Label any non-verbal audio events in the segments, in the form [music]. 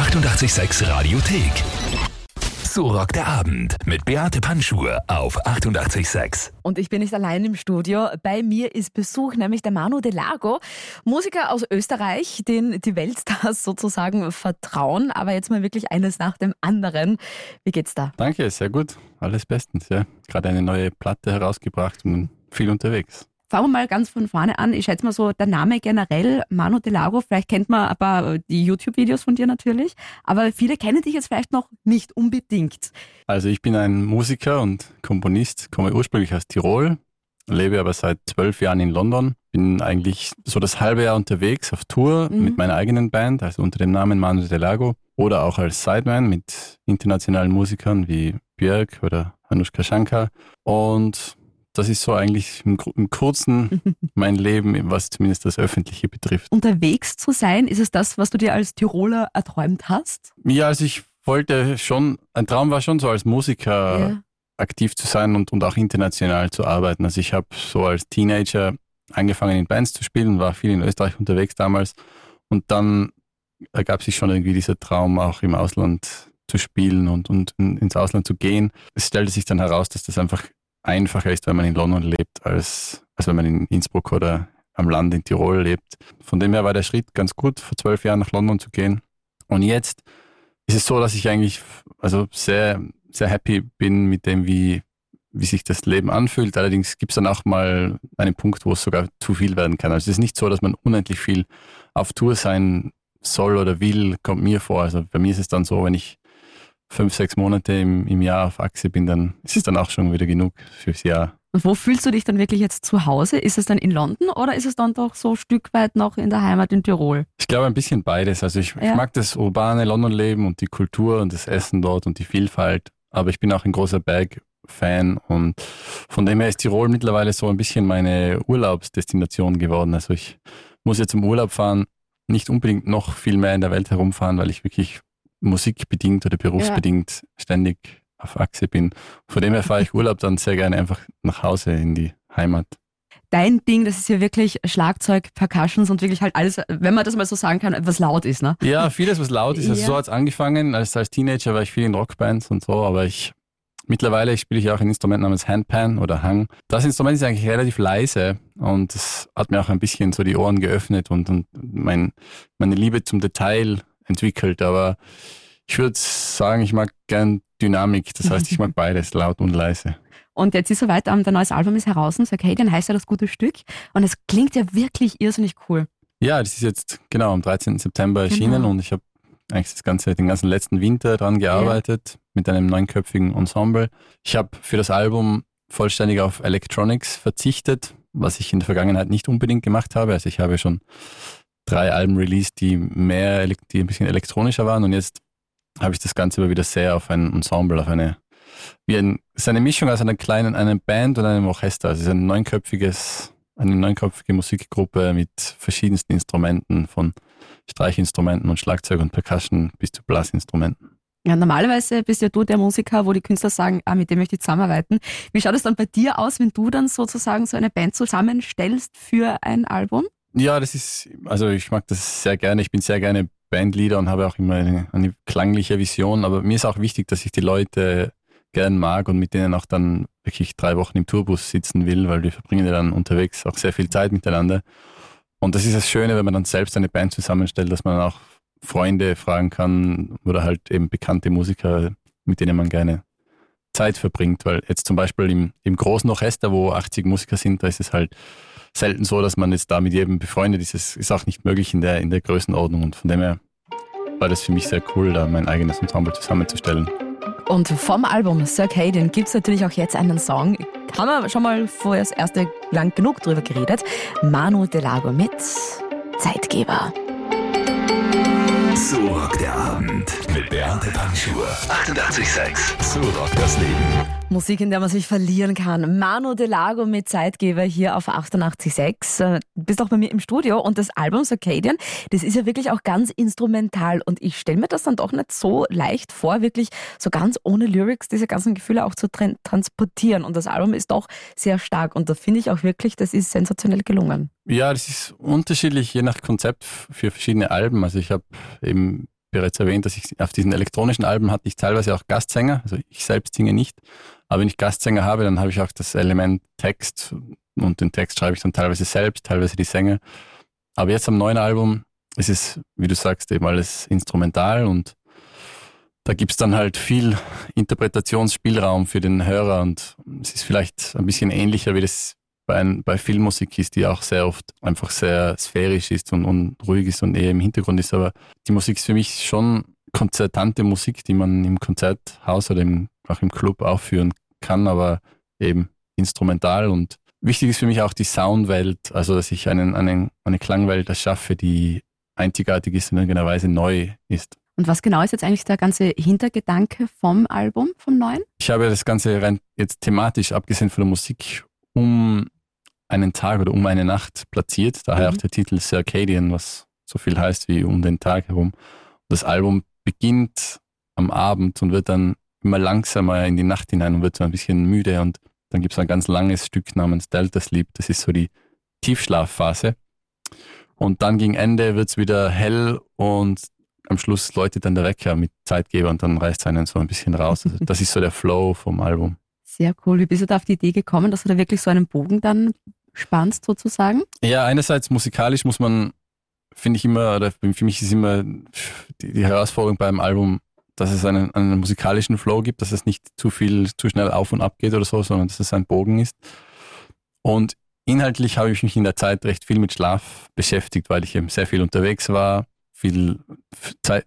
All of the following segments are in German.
886 Radiothek. So rockt der Abend mit Beate Panschur auf 886. Und ich bin nicht allein im Studio. Bei mir ist Besuch nämlich der Manu De Lago, Musiker aus Österreich, den die Weltstars [laughs] sozusagen vertrauen. Aber jetzt mal wirklich eines nach dem anderen. Wie geht's da? Danke, sehr gut. Alles bestens. Ja. Gerade eine neue Platte herausgebracht und viel unterwegs. Fangen wir mal ganz von vorne an. Ich schätze mal so, der Name generell, Manu De Lago, vielleicht kennt man paar äh, die YouTube-Videos von dir natürlich, aber viele kennen dich jetzt vielleicht noch nicht unbedingt. Also ich bin ein Musiker und Komponist, komme ursprünglich aus Tirol, lebe aber seit zwölf Jahren in London, bin eigentlich so das halbe Jahr unterwegs auf Tour mhm. mit meiner eigenen Band, also unter dem Namen Manu De Lago oder auch als Sideman mit internationalen Musikern wie Björk oder Anushka Shankar und das ist so eigentlich im, im Kurzen [laughs] mein Leben, was zumindest das Öffentliche betrifft. Unterwegs zu sein, ist es das, was du dir als Tiroler erträumt hast? Ja, also ich wollte schon, ein Traum war schon so als Musiker ja. aktiv zu sein und, und auch international zu arbeiten. Also ich habe so als Teenager angefangen in Bands zu spielen, war viel in Österreich unterwegs damals und dann ergab sich schon irgendwie dieser Traum, auch im Ausland zu spielen und, und ins Ausland zu gehen. Es stellte sich dann heraus, dass das einfach einfacher ist, wenn man in London lebt, als, als wenn man in Innsbruck oder am Land in Tirol lebt. Von dem her war der Schritt ganz gut, vor zwölf Jahren nach London zu gehen. Und jetzt ist es so, dass ich eigentlich also sehr, sehr happy bin mit dem, wie, wie sich das Leben anfühlt. Allerdings gibt es dann auch mal einen Punkt, wo es sogar zu viel werden kann. Also es ist nicht so, dass man unendlich viel auf Tour sein soll oder will, kommt mir vor. Also bei mir ist es dann so, wenn ich fünf, sechs Monate im, im Jahr auf Achse bin, dann ist es dann auch schon wieder genug fürs Jahr. Und wo fühlst du dich dann wirklich jetzt zu Hause? Ist es dann in London oder ist es dann doch so ein Stück weit noch in der Heimat in Tirol? Ich glaube ein bisschen beides. Also ich, ja. ich mag das urbane London-Leben und die Kultur und das Essen dort und die Vielfalt. Aber ich bin auch ein großer Berg-Fan und von dem her ist Tirol mittlerweile so ein bisschen meine Urlaubsdestination geworden. Also ich muss jetzt zum Urlaub fahren, nicht unbedingt noch viel mehr in der Welt herumfahren, weil ich wirklich musikbedingt oder berufsbedingt ja. ständig auf Achse bin. Von dem her fahre ich Urlaub dann sehr gerne einfach nach Hause in die Heimat. Dein Ding, das ist ja wirklich Schlagzeug, Percussions und wirklich halt alles, wenn man das mal so sagen kann, was laut ist, ne? Ja, vieles, was laut ist. Also ja. so hat es angefangen. Als, als Teenager war ich viel in Rockbands und so, aber ich Mittlerweile spiele ich auch ein Instrument namens Handpan oder Hang. Das Instrument ist eigentlich relativ leise und das hat mir auch ein bisschen so die Ohren geöffnet und, und mein, meine Liebe zum Detail entwickelt, aber ich würde sagen, ich mag gern Dynamik. Das heißt, ich mag [laughs] beides, laut und leise. Und jetzt ist soweit, dein neues Album ist heraus, Circadian heißt ja das gute Stück. Und es klingt ja wirklich irrsinnig cool. Ja, das ist jetzt genau am 13. September erschienen genau. und ich habe eigentlich das ganze, den ganzen letzten Winter dran gearbeitet ja. mit einem neunköpfigen Ensemble. Ich habe für das Album vollständig auf Electronics verzichtet, was ich in der Vergangenheit nicht unbedingt gemacht habe. Also ich habe schon drei Alben released, die mehr, die ein bisschen elektronischer waren und jetzt habe ich das Ganze aber wieder sehr auf ein Ensemble, auf eine, wie ein, es ist eine Mischung aus einer kleinen, einer Band und einem Orchester. Also es ist ein neunköpfiges, eine neunköpfige Musikgruppe mit verschiedensten Instrumenten, von Streichinstrumenten und Schlagzeug und Percussion bis zu Blasinstrumenten. Ja, normalerweise bist ja du der Musiker, wo die Künstler sagen, ah, mit dem möchte ich zusammenarbeiten. Wie schaut es dann bei dir aus, wenn du dann sozusagen so eine Band zusammenstellst für ein Album? Ja, das ist, also ich mag das sehr gerne. Ich bin sehr gerne Bandleader und habe auch immer eine, eine klangliche Vision. Aber mir ist auch wichtig, dass ich die Leute gern mag und mit denen auch dann wirklich drei Wochen im Tourbus sitzen will, weil wir verbringen ja dann unterwegs auch sehr viel Zeit miteinander. Und das ist das Schöne, wenn man dann selbst eine Band zusammenstellt, dass man auch Freunde fragen kann oder halt eben bekannte Musiker, mit denen man gerne Zeit verbringt. Weil jetzt zum Beispiel im, im großen Orchester, wo 80 Musiker sind, da ist es halt selten so, dass man jetzt da mit jedem befreundet ist. Es ist auch nicht möglich in der, in der Größenordnung und von dem her war das für mich sehr cool, da mein eigenes Ensemble zusammenzustellen. Und vom Album Circadian gibt es natürlich auch jetzt einen Song. Haben wir schon mal vorher das erste lang genug drüber geredet. Manu Delago mit Zeitgeber. So rockt der Abend Beate Panschur. 88,6. So rockt das Leben. Musik, in der man sich verlieren kann. Manu De Lago mit Zeitgeber hier auf 88.6. Äh, du bist auch bei mir im Studio und das Album Circadian, das ist ja wirklich auch ganz instrumental und ich stelle mir das dann doch nicht so leicht vor, wirklich so ganz ohne Lyrics diese ganzen Gefühle auch zu tra transportieren und das Album ist doch sehr stark und da finde ich auch wirklich, das ist sensationell gelungen. Ja, das ist unterschiedlich je nach Konzept für verschiedene Alben. Also ich habe eben bereits erwähnt, dass ich auf diesen elektronischen Alben hatte ich teilweise auch Gastsänger. Also ich selbst singe nicht. Aber wenn ich Gastsänger habe, dann habe ich auch das Element Text und den Text schreibe ich dann teilweise selbst, teilweise die Sänger. Aber jetzt am neuen Album ist es, wie du sagst, eben alles instrumental und da gibt es dann halt viel Interpretationsspielraum für den Hörer und es ist vielleicht ein bisschen ähnlicher, wie das bei, bei Filmmusik ist, die auch sehr oft einfach sehr sphärisch ist und, und ruhig ist und eher im Hintergrund ist. Aber die Musik ist für mich schon konzertante Musik, die man im Konzerthaus oder im, auch im Club aufführen kann, aber eben instrumental und wichtig ist für mich auch die Soundwelt, also dass ich einen, einen, eine Klangwelt erschaffe, die einzigartig ist und in irgendeiner Weise neu ist. Und was genau ist jetzt eigentlich der ganze Hintergedanke vom Album, vom neuen? Ich habe das Ganze rein jetzt thematisch, abgesehen von der Musik, um einen Tag oder um eine Nacht platziert. Daher mhm. auch der Titel Circadian, was so viel heißt wie um den Tag herum. Das Album beginnt am Abend und wird dann immer langsamer in die Nacht hinein und wird so ein bisschen müde und dann gibt es ein ganz langes Stück namens Delta Sleep. Das ist so die Tiefschlafphase. Und dann gegen Ende wird es wieder hell und am Schluss läutet dann der Wecker mit Zeitgeber und dann reißt es einen so ein bisschen raus. Also das ist so der Flow vom Album. Sehr cool. Wie bist du da auf die Idee gekommen, dass du da wirklich so einen Bogen dann spannst sozusagen? Ja, einerseits musikalisch muss man, finde ich immer, oder für mich ist immer die, die Herausforderung beim Album, dass es einen, einen, musikalischen Flow gibt, dass es nicht zu viel, zu schnell auf und ab geht oder so, sondern dass es ein Bogen ist. Und inhaltlich habe ich mich in der Zeit recht viel mit Schlaf beschäftigt, weil ich eben sehr viel unterwegs war, viel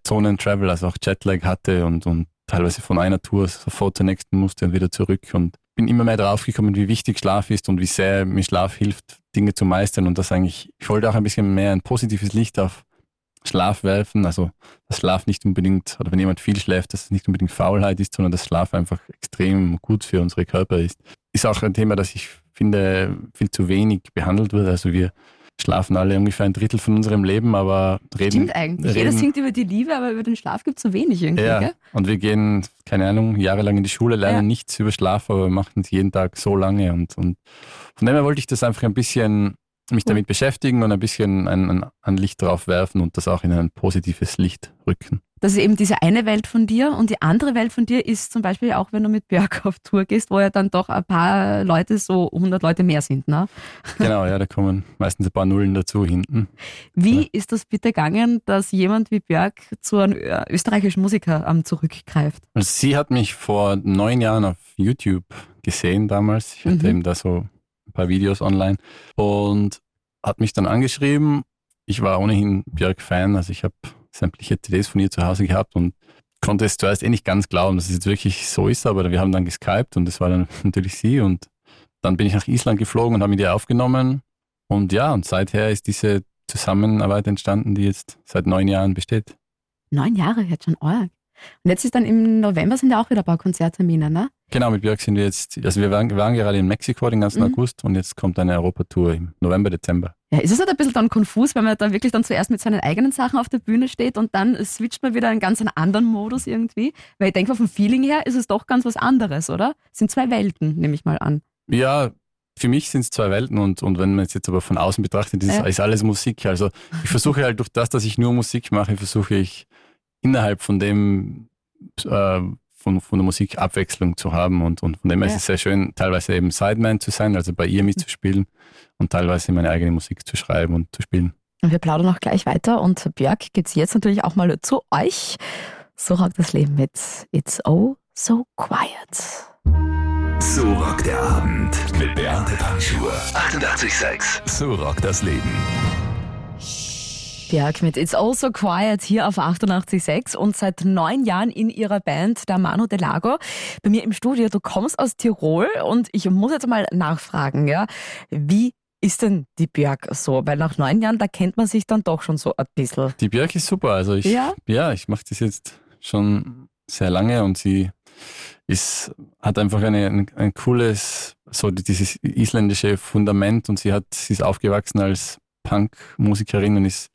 Zonen-Travel, also auch Jetlag hatte und, und teilweise von einer Tour sofort zur nächsten musste und wieder zurück und bin immer mehr drauf gekommen, wie wichtig Schlaf ist und wie sehr mir Schlaf hilft, Dinge zu meistern und das eigentlich, ich wollte auch ein bisschen mehr ein positives Licht auf Schlaf werfen, also dass Schlaf nicht unbedingt, oder wenn jemand viel schläft, dass es nicht unbedingt Faulheit ist, sondern dass Schlaf einfach extrem gut für unsere Körper ist. Ist auch ein Thema, das ich finde, viel zu wenig behandelt wird. Also wir schlafen alle ungefähr ein Drittel von unserem Leben, aber reden. Stimmt eigentlich. Reden, Jeder singt über die Liebe, aber über den Schlaf gibt es so wenig irgendwie. Ja, gell? und wir gehen, keine Ahnung, jahrelang in die Schule, lernen ja. nichts über Schlaf, aber wir machen es jeden Tag so lange. Und, und von dem her wollte ich das einfach ein bisschen mich damit beschäftigen und ein bisschen ein, ein, ein Licht drauf werfen und das auch in ein positives Licht rücken. Das ist eben diese eine Welt von dir und die andere Welt von dir ist zum Beispiel auch, wenn du mit Björk auf Tour gehst, wo ja dann doch ein paar Leute, so 100 Leute mehr sind, ne? Genau, ja, da kommen meistens ein paar Nullen dazu hinten. Wie ja. ist das bitte gegangen, dass jemand wie Björk zu einem österreichischen Musiker um, zurückgreift? Also sie hat mich vor neun Jahren auf YouTube gesehen damals. Ich hatte mhm. eben da so ein paar Videos online und hat mich dann angeschrieben. Ich war ohnehin Björk-Fan, also ich habe sämtliche CDs von ihr zu Hause gehabt und konnte es zuerst eh nicht ganz glauben, dass es jetzt wirklich so ist, aber wir haben dann geskypt und es war dann [laughs] natürlich sie und dann bin ich nach Island geflogen und habe mit ihr aufgenommen und ja, und seither ist diese Zusammenarbeit entstanden, die jetzt seit neun Jahren besteht. Neun Jahre jetzt schon arg. Und jetzt ist dann im November sind ja auch wieder ein paar Konzerttermine, ne? Genau, mit Björk sind wir jetzt, also wir waren, waren gerade in Mexiko den ganzen mhm. August und jetzt kommt eine Europatour im November, Dezember. Ja, ist es halt ein bisschen dann konfus, wenn man dann wirklich dann zuerst mit seinen eigenen Sachen auf der Bühne steht und dann switcht man wieder in ganz einen anderen Modus irgendwie? Weil ich denke, vom Feeling her ist es doch ganz was anderes, oder? Es sind zwei Welten, nehme ich mal an. Ja, für mich sind es zwei Welten und, und wenn man es jetzt aber von außen betrachtet, ist, ja. ist alles Musik. Also ich versuche halt durch das, dass ich nur Musik mache, versuche ich innerhalb von dem äh, von, von der Musik Abwechslung zu haben und, und von dem her ja. ist es sehr schön, teilweise eben Sideman zu sein, also bei ihr mitzuspielen und teilweise meine eigene Musik zu schreiben und zu spielen. Und wir plaudern noch gleich weiter und Björk geht es jetzt natürlich auch mal zu euch. So rockt das Leben mit It's Oh So Quiet. So rockt der Abend mit Beate Panschur. 88,6. So rockt das Leben. Berg mit It's Also Quiet hier auf 88.6 und seit neun Jahren in ihrer Band, der Manu de Lago. Bei mir im Studio, du kommst aus Tirol und ich muss jetzt mal nachfragen, ja, wie ist denn die Björk so? Weil nach neun Jahren, da kennt man sich dann doch schon so ein bisschen. Die Björk ist super. Also ich, ja, ja ich mache das jetzt schon sehr lange und sie ist, hat einfach eine, ein, ein cooles, so dieses isländische Fundament und sie hat, sie ist aufgewachsen als Punk-Musikerin und ist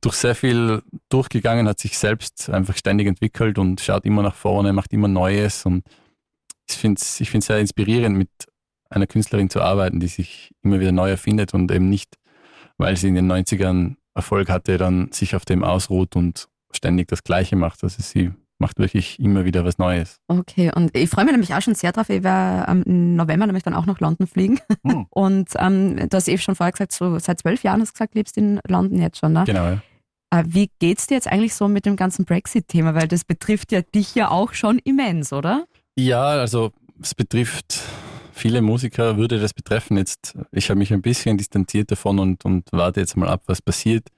durch sehr viel durchgegangen, hat sich selbst einfach ständig entwickelt und schaut immer nach vorne, macht immer Neues und ich finde es ich sehr inspirierend, mit einer Künstlerin zu arbeiten, die sich immer wieder neu erfindet und eben nicht, weil sie in den 90ern Erfolg hatte, dann sich auf dem ausruht und ständig das Gleiche macht. Also sie macht wirklich immer wieder was Neues. Okay, und ich freue mich nämlich auch schon sehr drauf. Ich werde im November nämlich dann auch nach London fliegen. Hm. [laughs] Und ähm, du hast eben schon vorher gesagt, so seit zwölf Jahren hast du gesagt, lebst in London jetzt schon, ne? Genau, ja. Äh, wie geht's dir jetzt eigentlich so mit dem ganzen Brexit-Thema? Weil das betrifft ja dich ja auch schon immens, oder? Ja, also es betrifft viele Musiker, würde das betreffen. Jetzt, ich habe mich ein bisschen distanziert davon und, und warte jetzt mal ab, was passiert.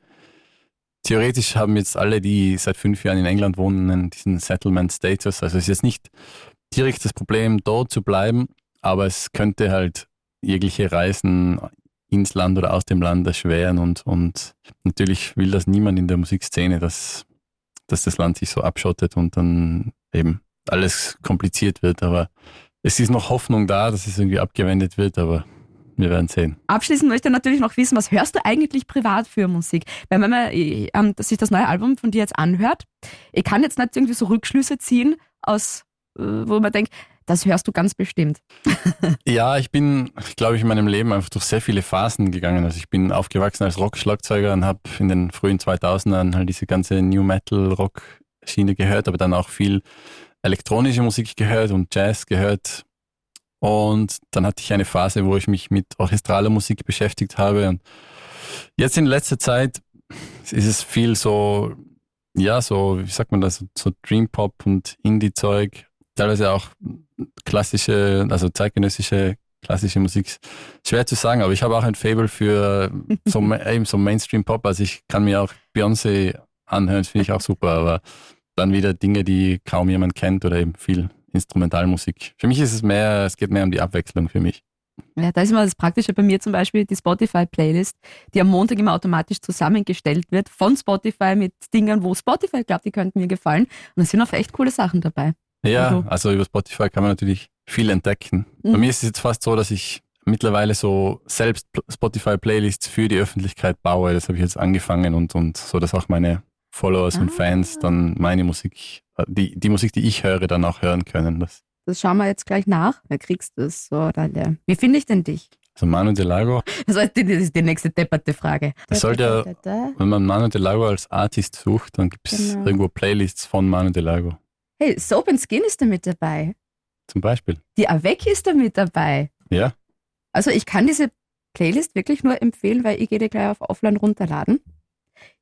Theoretisch haben jetzt alle, die seit fünf Jahren in England wohnen, diesen Settlement Status. Also es ist jetzt nicht direkt das Problem, dort zu bleiben, aber es könnte halt jegliche Reisen ins Land oder aus dem Land erschweren und, und natürlich will das niemand in der Musikszene, dass, dass das Land sich so abschottet und dann eben alles kompliziert wird. Aber es ist noch Hoffnung da, dass es irgendwie abgewendet wird, aber wir werden sehen. Abschließend möchte ich natürlich noch wissen, was hörst du eigentlich privat für Musik? Weil wenn man ähm, sich das neue Album von dir jetzt anhört, ich kann jetzt nicht irgendwie so Rückschlüsse ziehen, aus, äh, wo man denkt, das hörst du ganz bestimmt. [laughs] ja, ich bin, glaube ich, in meinem Leben einfach durch sehr viele Phasen gegangen. Also ich bin aufgewachsen als Rockschlagzeuger und habe in den frühen 2000ern halt diese ganze New Metal Rock Schiene gehört, aber dann auch viel elektronische Musik gehört und Jazz gehört und dann hatte ich eine Phase, wo ich mich mit orchestraler Musik beschäftigt habe. Und jetzt in letzter Zeit ist es viel so, ja, so, wie sagt man das, so Dream Pop und Indie-Zeug. Teilweise auch klassische, also zeitgenössische klassische Musik. Schwer zu sagen, aber ich habe auch ein Fable für so, [laughs] eben so Mainstream Pop. Also ich kann mir auch Beyoncé anhören, finde ich auch super, aber dann wieder Dinge, die kaum jemand kennt oder eben viel Instrumentalmusik. Für mich ist es mehr, es geht mehr um die Abwechslung für mich. Ja, da ist immer das Praktische bei mir zum Beispiel die Spotify-Playlist, die am Montag immer automatisch zusammengestellt wird von Spotify mit Dingen, wo Spotify glaubt, die könnten mir gefallen. Und es sind auch echt coole Sachen dabei. Ja, also, also über Spotify kann man natürlich viel entdecken. Mhm. Bei mir ist es jetzt fast so, dass ich mittlerweile so selbst Spotify-Playlists für die Öffentlichkeit baue. Das habe ich jetzt angefangen und, und so, dass auch meine Followers ah. und Fans dann meine Musik, die, die Musik, die ich höre, dann auch hören können. Das, das schauen wir jetzt gleich nach. Wer kriegst du es? So, dann, Wie finde ich denn dich? Also Manu Delago. [laughs] Das ist die nächste depperte Frage. Das sollte wenn man Manu Delago als Artist sucht, dann gibt es genau. irgendwo Playlists von Manu Delago. Hey, Soap and Skin ist da mit dabei. Zum Beispiel. Die Avec ist da mit dabei. Ja. Also ich kann diese Playlist wirklich nur empfehlen, weil ich gehe die gleich auf Offline runterladen.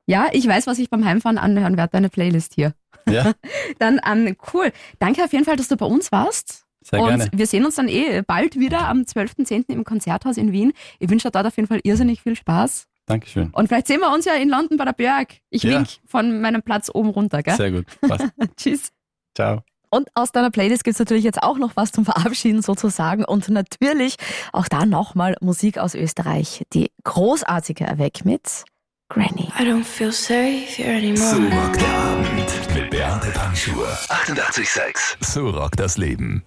Ja, ich weiß, was ich beim Heimfahren anhören werde, deine Playlist hier. Ja. [laughs] dann ähm, cool. Danke auf jeden Fall, dass du bei uns warst. Sehr und gerne. wir sehen uns dann eh bald wieder am 12.10. im Konzerthaus in Wien. Ich wünsche dir dort auf jeden Fall irrsinnig viel Spaß. Dankeschön. Und vielleicht sehen wir uns ja in London bei der Björk. Ich ja. wink von meinem Platz oben runter, gell? Sehr gut. Passt. [laughs] Tschüss. Ciao. Und aus deiner Playlist gibt es natürlich jetzt auch noch was zum Verabschieden sozusagen. Und natürlich auch da nochmal Musik aus Österreich. Die großartige Erweck mit Granny. I don't feel safe here anymore. So rockt der Abend mit Beate Panschur. 88,6. So rockt das Leben.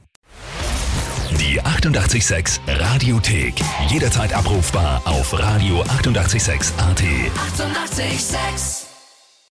Die 88,6 Radiothek. Jederzeit abrufbar auf radio886.at. 88,6.